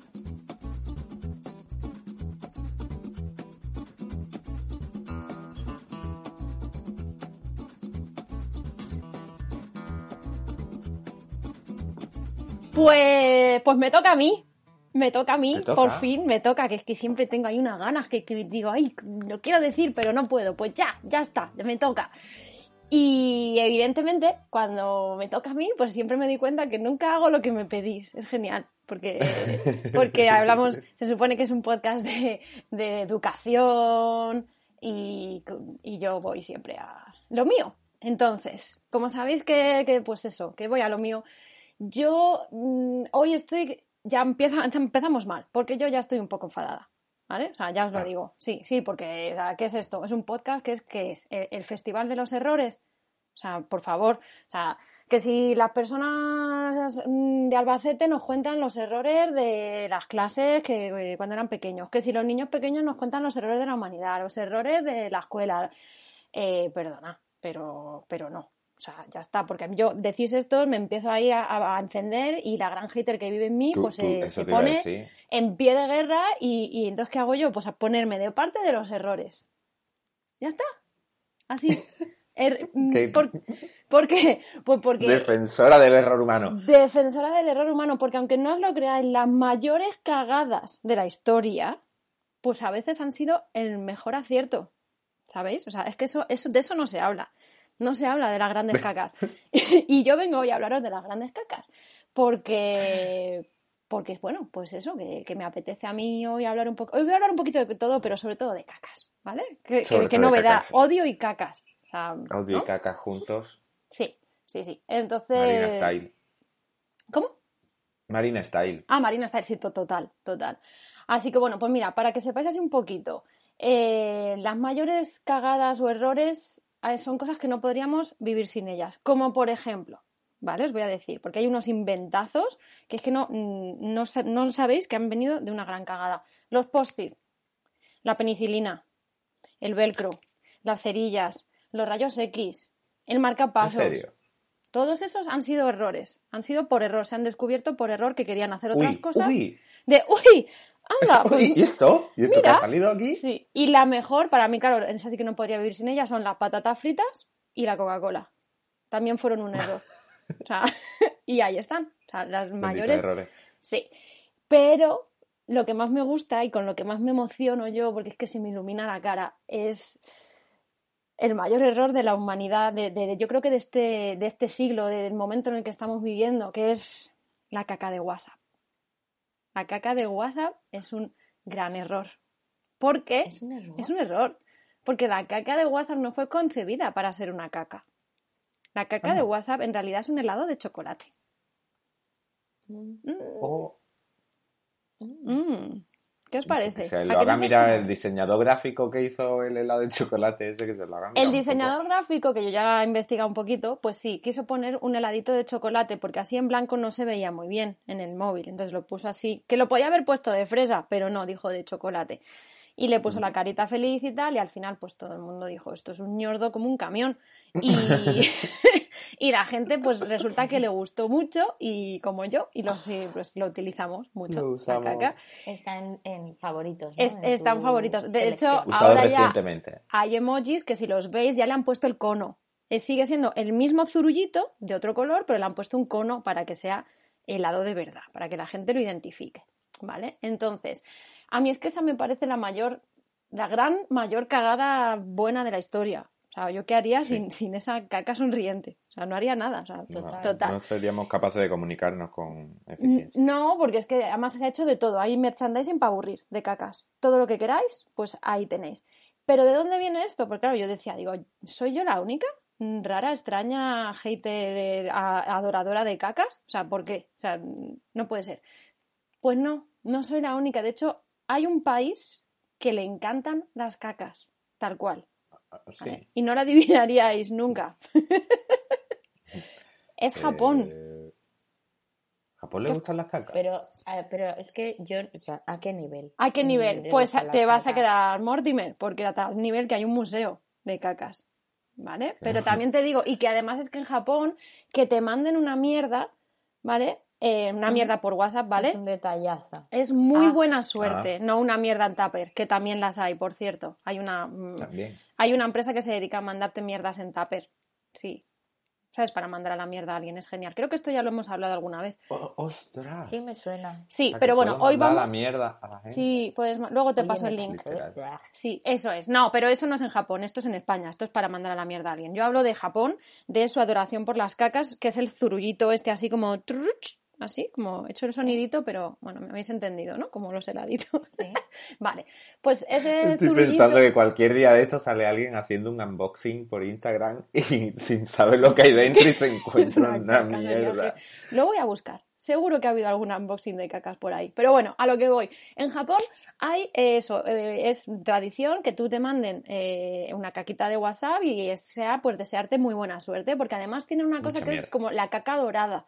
S5: Pues, pues me toca a mí. Me toca a mí, por fin me toca, que es que siempre tengo ahí unas ganas que, que digo, ay, lo quiero decir, pero no puedo. Pues ya, ya está, me toca. Y evidentemente, cuando me toca a mí, pues siempre me doy cuenta que nunca hago lo que me pedís. Es genial, porque, [laughs] porque hablamos, se supone que es un podcast de, de educación y, y yo voy siempre a lo mío. Entonces, como sabéis que, que, pues eso, que voy a lo mío, yo mm, hoy estoy, ya empieza, [laughs] empezamos mal, porque yo ya estoy un poco enfadada. ¿Vale? O sea, ya os lo digo. Sí, sí, porque o sea, ¿qué es esto? Es un podcast que es, que es el, el Festival de los Errores. O sea, por favor, o sea, que si las personas mm, de Albacete nos cuentan los errores de las clases que eh, cuando eran pequeños, que si los niños pequeños nos cuentan los errores de la humanidad, los errores de la escuela, eh, perdona, pero, pero no. O sea, ya está, porque yo decís esto, me empiezo ahí a, a encender y la gran hater que vive en mí,
S3: Tú-
S5: pues
S3: tú,
S5: se, pone en pie de guerra y, y entonces, ¿qué hago yo? Pues a ponerme de parte de los errores. Ya está. Así. [laughs] Er- mm,
S3: ¿Qué?
S5: ¿Por, por qué? Pues porque...
S3: Defensora del error humano.
S5: Defensora del error humano, porque aunque no os lo creáis, las mayores cagadas de la historia, pues a veces han sido el mejor acierto. ¿Sabéis? O sea, es que eso, eso, de eso no se habla. No se habla de las grandes cacas. [laughs] y yo vengo hoy a hablaros de las grandes cacas. Porque, porque bueno, pues eso, que, que me apetece a mí hoy hablar un poco. Hoy voy a hablar un poquito de todo, pero sobre todo de cacas, ¿vale?
S3: Todo de
S5: novedad.
S3: cacas.
S5: Odio y cacas. O sea, ¿no?
S3: y caca juntos.
S5: Sí, sí, sí. Entonces.
S3: Marina Style.
S5: ¿Cómo?
S3: Marina Style.
S5: Ah, Marina está sí, to- total, total. Así que bueno, pues mira, para que sepáis así un poquito, eh, las mayores cagadas o errores son cosas que no podríamos vivir sin ellas. Como por ejemplo, ¿vale? Os voy a decir, porque hay unos inventazos que es que no, mm, no, no sabéis que han venido de una gran cagada. Los post-it, la penicilina, el velcro, las cerillas, los rayos X, el
S3: ¿En
S5: marcapasos.
S3: serio?
S5: Todos esos han sido errores. Han sido por error. Se han descubierto por error que querían hacer otras
S3: Uy,
S5: cosas.
S3: uy.
S5: De, uy, anda. [laughs] pues,
S3: ¿Y esto? ¿Y esto que ha salido aquí?
S5: sí. Y la mejor, para mí, claro, esa sí que no podría vivir sin ella, son las patatas fritas y la Coca-Cola. También fueron un error. [laughs] O sea, [laughs] y ahí están. O sea, las
S3: Benditos
S5: mayores.
S3: errores.
S5: Sí. Pero lo que más me gusta y con lo que más me emociono yo, porque es que se me ilumina la cara, es el mayor error de la humanidad, de, de- yo creo que de este, de este siglo, del momento en el que estamos viviendo, que es la caca de WhatsApp. La caca de WhatsApp es un gran error. Porque
S4: Es un error.
S5: es un error. Porque la caca de WhatsApp no fue concebida para ser una caca. La caca
S3: Ah.
S5: de WhatsApp en realidad es un helado de chocolate.
S4: Mm.
S3: Oh,
S5: Mm. ¿Qué os parece?
S3: se
S5: ¿A
S3: lo
S5: no
S3: haga mirar el diseñador gráfico que hizo el helado de chocolate ese que se lo haga
S5: El diseñador gráfico, que yo ya he investigado un poquito, pues sí, quiso poner un heladito de chocolate porque así en blanco no se veía muy bien en el móvil. Entonces lo puso así, que lo podía haber puesto de fresa, pero no, dijo de chocolate. Y le puso la carita feliz y tal, y al final pues todo el mundo dijo, esto es un ñordo como un camión. Y, [laughs] [laughs] y la gente pues resulta que le gustó mucho y como yo, y lo, sí, pues, lo utilizamos mucho.
S3: Lo
S5: la
S3: usamos.
S5: caca.
S4: Está en, favoritos. ¿no?
S5: Es-
S4: En
S5: están favoritos. De hecho.
S3: Usado
S5: ahora ya- hay emojis que si los veis ya le han puesto el cono. Eh, sigue siendo el mismo zurullito de otro color, pero le han puesto un cono para que sea helado de verdad, para que la gente lo identifique. ¿Vale? Entonces, a mí es que esa me parece la mayor, la gran mayor cagada buena de la historia. O sea, ¿yo qué haría sin, sin esa caca sonriente? O sea, no haría nada. O sea,
S3: No,
S5: total.
S3: no seríamos capaces de comunicarnos con eficiencia.
S5: No, porque es que además se ha hecho de todo. Hay merchandising para aburrir de cacas. Todo lo que queráis, pues ahí tenéis. Pero ¿de dónde viene esto? Porque claro, yo decía, digo, ¿soy yo la única? Rara, extraña, hater, eh, adoradora de cacas. O sea, ¿por qué? O sea, no puede ser. Pues no, no soy la única. De hecho, hay un país que le encantan las cacas, tal cual.
S3: Sí.
S5: ¿vale? Y no la adivinaríais nunca. [laughs] es Japón.
S3: Eh, ¿Japón le
S5: ¿Qué?
S3: gustan las cacas?
S4: Pero, pero es que yo, o sea, ¿a qué nivel?
S5: ¿A qué
S4: Mm,
S5: nivel? Pues te vas a quedar Mortimer, porque a tal nivel que hay un museo de cacas. ¿Vale? [laughs] Pero también te digo, y que además es que en Japón, que te manden una mierda, ¿vale? Eh, una mierda por WhatsApp,
S4: Es
S5: ¿vale?
S4: un detallazo.
S5: Es muy
S4: Ah.
S5: buena suerte, no una mierda en tupper, que también las hay, por cierto. Hay una, mm,
S3: También.
S5: hay una empresa que se dedica a mandarte mierdas en tupper. Sí. ¿Sabes? Para mandar a la mierda a alguien es genial. Creo que esto ya lo hemos hablado alguna vez.
S3: Oh, ¡Ostras!
S4: Sí, me suena.
S5: Sí,
S3: O sea,
S5: pero bueno, hoy vamos.
S3: la mierda a la gente.
S5: Sí, puedes. Luego te
S4: Oye,
S5: paso el link.
S3: Literal.
S5: Sí, eso es. No, pero eso no es en Japón, esto es en España, esto es para mandar a la mierda a alguien. Yo hablo de Japón, de su adoración por las cacas, que es el zurullito este así como truch, así, como he hecho el sonidito, pero bueno, me habéis entendido, ¿no? Como los heladitos.
S4: Sí. [laughs]
S5: vale, pues ese
S3: Estoy
S5: zurullito...
S3: pensando que cualquier día de esto sale alguien haciendo un unboxing por Instagram [laughs] y sin saber lo que hay dentro y se [laughs] encuentra una,
S5: sería
S3: mierda.
S5: Lo voy a buscar. Seguro que ha habido algún unboxing de cacas por ahí. Pero bueno, a lo que voy. En Japón hay eso, eh, es tradición que tú te manden eh, una caquita de WhatsApp y sea pues desearte muy buena suerte, porque además tiene una cosa
S3: Mucha
S5: que es como la caca dorada.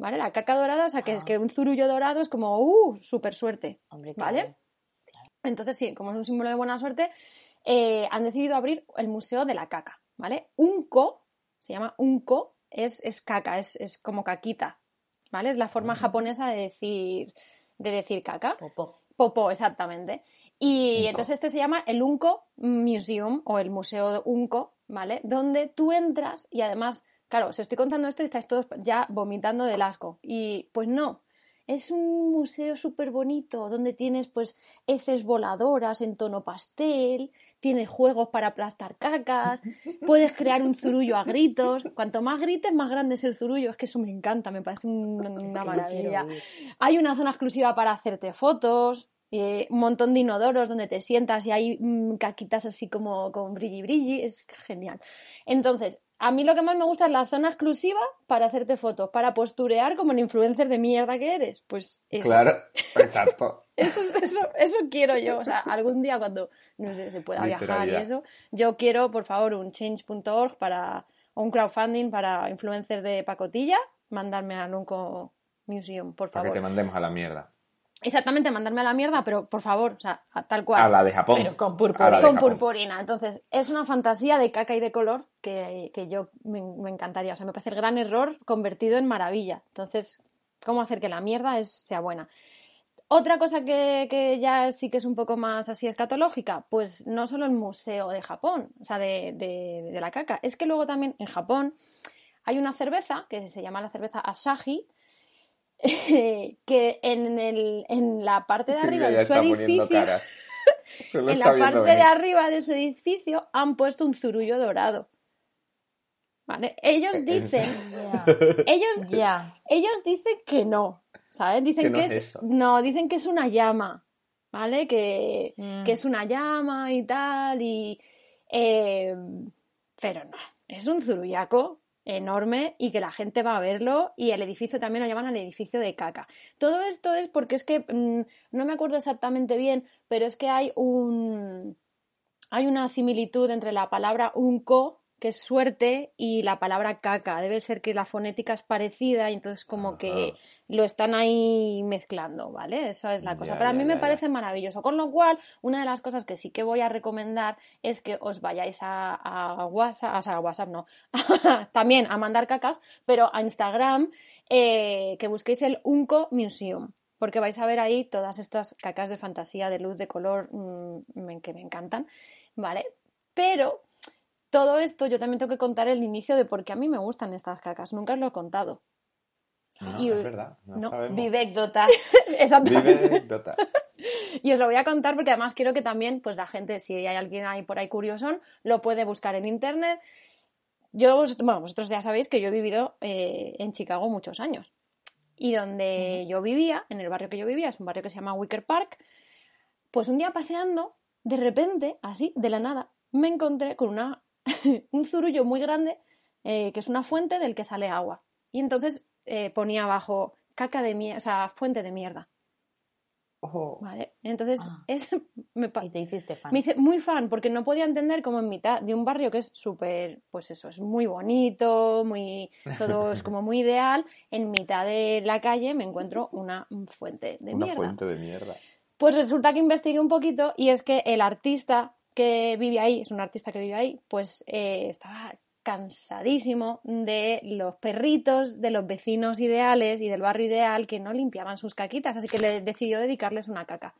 S5: ¿Vale? La caca dorada, o sea, que es
S4: Ah.
S5: que un zurullo dorado es como, uh, súper suerte.
S4: Hombre,
S5: ¿Vale?
S4: claro.
S5: Entonces, sí, como es un símbolo de buena suerte, eh, han decidido abrir el Museo de la Caca, ¿vale? Unko, se llama Unko, es, es caca, es, es como caquita, ¿vale? Es la forma japonesa de decir, de decir caca.
S4: Popó.
S5: Popó, exactamente. Y
S3: Unco.
S5: entonces este se llama el Unco Museum o el Museo de Unco, ¿vale? Donde tú entras y además, claro, os estoy contando esto y estáis todos ya vomitando del asco. Y pues no, es un museo súper bonito donde tienes pues heces voladoras en tono pastel, tienes juegos para aplastar cacas, [laughs] puedes crear un zurullo a gritos. Cuanto más grites, más grande es el zurullo. Es que eso me encanta, me parece un- una maravilla. Hay una zona exclusiva para hacerte fotos, eh, un montón de inodoros donde te sientas y hay mm, caquitas así como con brilli brilli, es genial. Entonces, a mí lo que más me gusta es la zona exclusiva para hacerte fotos, para posturear como el influencer de mierda que eres. Pues eso,
S3: Claro, [laughs] exacto.
S5: eso, eso, eso quiero yo. O sea, algún día cuando no sé, se pueda viajar y eso, yo quiero, por favor, un change.org para o un crowdfunding para influencers de pacotilla, mandarme a Nunco Museum, por
S3: Para que
S5: favor.
S3: te mandemos a la mierda.
S5: Exactamente, mandarme a la mierda, pero por favor, o sea, tal cual.
S3: A la de Japón.
S4: Pero con purpurina.
S5: con purpurina. Entonces, es una fantasía de caca y de color que, que yo me, me encantaría. O sea, me parece el gran error convertido en maravilla. Entonces, ¿cómo hacer que la mierda es, sea buena? Otra cosa que, que ya sí que es un poco más así escatológica, pues no solo el museo de Japón, o sea, de, de- de la caca, es que luego también en Japón hay una cerveza que se llama la cerveza Asahi, [laughs] que en, el, en la parte de arriba
S3: Silvia ya
S5: de su edificio [laughs] en la parte de arriba de su edificio han puesto un zurullo dorado. ¿Vale? Ellos
S3: ¿En
S5: dicen, [laughs] ellos,
S4: Ya.
S5: ellos dicen que no, ¿sabes? Dicen
S3: Que no
S5: que
S3: es
S5: es,
S3: eso.
S5: no, dicen que es una llama, ¿vale? Que,
S4: Mm.
S5: que es una llama y tal, y, eh, pero no, es un zurullaco enorme y que la gente va a verlo y el edificio también lo llaman el edificio de caca. Todo esto es porque es que mm, no me acuerdo exactamente bien, pero es que hay un hay una similitud entre la palabra unco, que es suerte, y la palabra caca. Debe ser que la fonética es parecida y entonces como que
S3: Ajá.
S5: Lo están ahí mezclando, ¿vale? Eso es la cosa.
S3: Ya,
S5: Pero a
S3: ya,
S5: mí me
S3: ya,
S5: parece maravilloso. Con lo cual, una de las cosas que sí que voy a recomendar es que os vayáis a, a WhatsApp, o sea, a WhatsApp no, [laughs] también a mandar cacas, pero a Instagram, eh, que busquéis el Unco Museum. Porque vais a ver ahí todas estas cacas de fantasía, de luz, de color, mm, que me encantan, ¿vale? Pero todo esto yo también tengo que contar el inicio de por qué a mí me gustan estas cacas. Nunca os lo he contado.
S3: No,
S5: Y-
S3: es verdad, no,
S5: no,
S3: sabemos.
S4: Vivecdota.
S5: Exactamente.
S3: Vive anécdota. [laughs] [laughs]
S5: Y os lo voy a contar porque además quiero que también, pues la gente, si hay alguien ahí por ahí curiosón, lo puede buscar en internet. Yo, bueno, vosotros ya sabéis que yo he vivido eh, en Chicago muchos años. Y donde yo vivía, en el barrio que yo vivía, es un barrio que se llama Wicker Park, pues un día paseando, de repente, así, de la nada, me encontré con una, [laughs] un zurullo muy grande, eh, que es una fuente del que sale agua. Y entonces eh, ponía abajo caca de mierda, o sea, fuente de mierda.
S3: Ojo.
S5: ¿Vale? Entonces,
S4: Ah.
S5: es, [laughs] me,
S4: Y te hiciste fan.
S5: me hice muy fan porque no podía entender cómo en mitad de un barrio que es súper, pues eso, es muy bonito, muy, todo [laughs] es como muy ideal, en mitad de la calle me encuentro una fuente de
S3: Una
S5: mierda.
S3: fuente de mierda.
S5: Pues resulta que investigué un poquito y es que el artista que vive ahí, es un artista que vive ahí, pues eh, estaba cansadísimo de los perritos, de los vecinos ideales y del barrio ideal que no limpiaban sus caquitas, así que le decidió dedicarles una caca.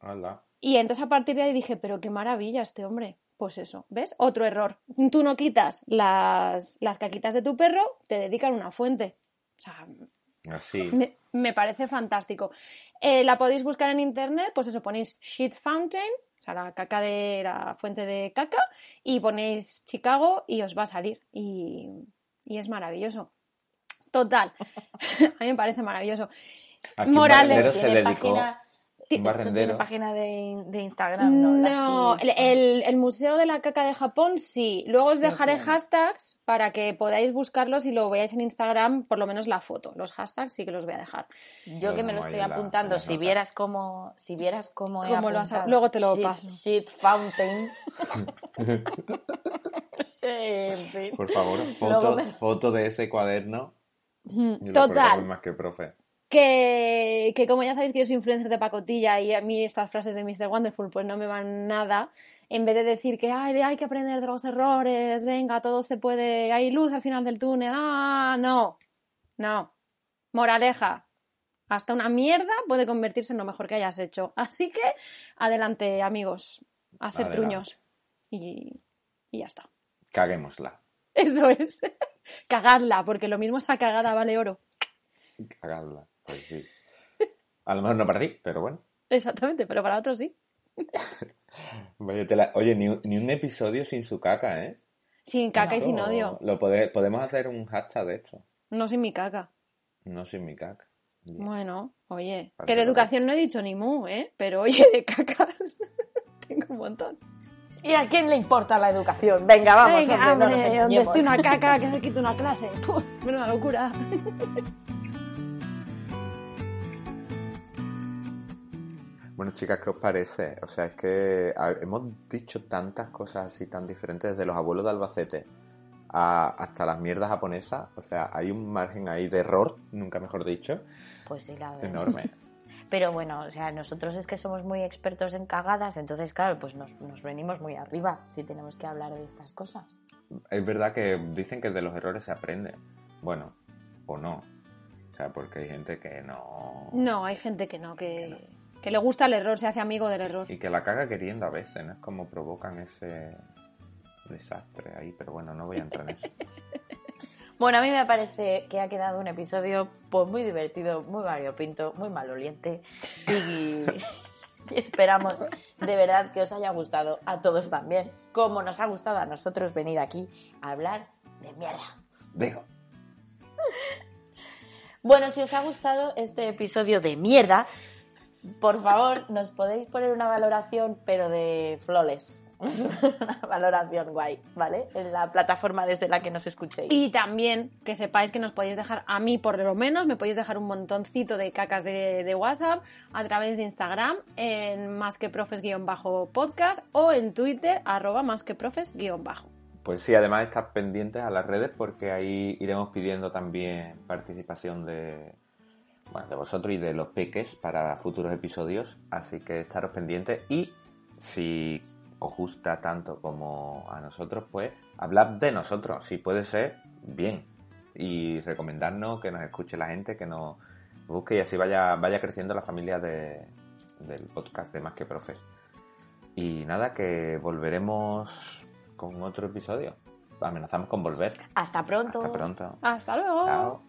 S3: Hala.
S5: Y entonces a partir de ahí dije, pero qué maravilla este hombre. Pues eso, ¿ves? Otro error. Tú no quitas las, las caquitas de tu perro, te dedican una fuente. O sea,
S3: Así.
S5: me, me parece fantástico. Eh, la podéis buscar en internet, pues eso, ponéis Shit Fountain, o sea, la caca de la fuente de caca, y ponéis Chicago y os va a salir. Y, y es maravilloso. Total. [laughs] [laughs] a mí me parece maravilloso.
S3: Aquí
S5: Morales,
S3: barrendero se
S4: ¿Tiene
S3: dedicó.
S4: página,
S3: Un
S4: esto tiene
S3: barrendero.
S4: página de, de Instagram? No,
S5: No, el, el- el Museo de la Caca de Japón sí. Luego os
S4: Sí,
S5: dejaré
S4: tiene.
S5: hashtags para que podáis buscarlos y lo veáis en Instagram, por lo menos la foto. Los hashtags sí que los voy a dejar.
S4: Yo que me lo estoy
S3: la-
S4: apuntando, si vieras cómo, si vieras cómo he
S5: Cómo lo has- luego te lo
S4: Shit-
S5: paso.
S4: Shit Fountain. [laughs] en fin.
S3: Por favor, foto,
S4: me-
S3: foto de ese cuaderno.
S5: Total.
S3: más que profe.
S5: Que, que como ya sabéis que yo soy influencer de pacotilla y a mí estas frases de Mr. Wonderful pues no me van nada, en vez de decir que "Ay, hay que aprender de los errores, venga, todo se puede, hay luz al final del túnel, ah, no, no. Moraleja, Hasta una mierda puede convertirse en lo mejor que hayas hecho. Así que adelante, amigos, a hacer
S3: Adelante.
S5: truños. Y, y ya está.
S3: Caguémosla.
S5: Eso es. [laughs] Cagadla, porque lo mismo esa cagada vale oro.
S3: Cagadla. Pues sí. A lo mejor no para ti, pero bueno.
S5: Exactamente, pero para otros sí.
S3: Vaya tela. Oye, ni un, ni un episodio sin su caca, ¿eh?
S5: Sin caca y sin
S3: Lo-
S5: odio.
S3: Lo pode- podemos hacer un hashtag de esto.
S5: No sin mi caca.
S3: No sin mi caca.
S5: Bueno, oye,
S3: Parece
S5: que de educación no he dicho ni mu, ¿eh? Pero oye, de cacas [laughs] tengo un montón.
S4: ¿Y a quién le importa la educación? Venga, vamos,
S5: Venga,
S4: hombre, no nos
S5: donde esté una caca [laughs] que se quite una clase. [laughs] Menuda locura.
S3: Bueno, chicas, ¿qué os parece? O sea, es que hemos dicho tantas cosas así tan diferentes desde los abuelos de Albacete a- hasta las mierdas japonesas. O sea, hay un margen ahí de error, nunca mejor dicho,
S4: Pues sí, la verdad.
S3: enorme. [laughs]
S4: Pero bueno, o sea, nosotros es que somos muy expertos en cagadas, entonces, claro, pues nos, nos venimos muy arriba si tenemos que hablar de estas cosas.
S3: Es verdad que dicen que de los errores se aprende. Bueno, o no. O sea, porque hay gente que no...
S5: No, hay gente que no, que, que le gusta el error, se hace amigo del error.
S3: Y que la caga queriendo a veces, ¿no? Es como provocan ese desastre ahí. Pero bueno, no voy a entrar en eso. [laughs]
S4: Bueno, a mí me parece que ha quedado un episodio pues muy divertido, muy variopinto, muy maloliente y, [laughs] y esperamos de verdad que os haya gustado a todos también, como nos ha gustado a nosotros venir aquí a hablar de mierda.
S3: Digo, [laughs]
S4: Bueno, si os ha gustado este episodio de mierda, por favor, nos podéis poner una valoración, pero de flores. [laughs] una valoración guay, ¿vale? En la plataforma desde la que nos escuchéis.
S5: Y también que sepáis que nos podéis dejar, a mí por lo menos, me podéis dejar un montoncito de cacas de, de WhatsApp a través de Instagram en más que profes-podcast o en Twitter arroba más que profes-bajo.
S3: Pues sí, además estad pendientes a las redes porque ahí iremos pidiendo también participación de, bueno, de vosotros y de los peques para futuros episodios. Así que estaros pendientes y si os gusta tanto como a nosotros, pues hablad de nosotros. Si puede ser, bien. Y recomendarnos que nos escuche la gente, que nos busque y así vaya, vaya creciendo la familia de- del podcast de Más que Profes. Y nada, que volveremos con otro episodio. Amenazamos con volver.
S4: Hasta pronto.
S3: Hasta pronto.
S5: Hasta luego.
S3: Chao.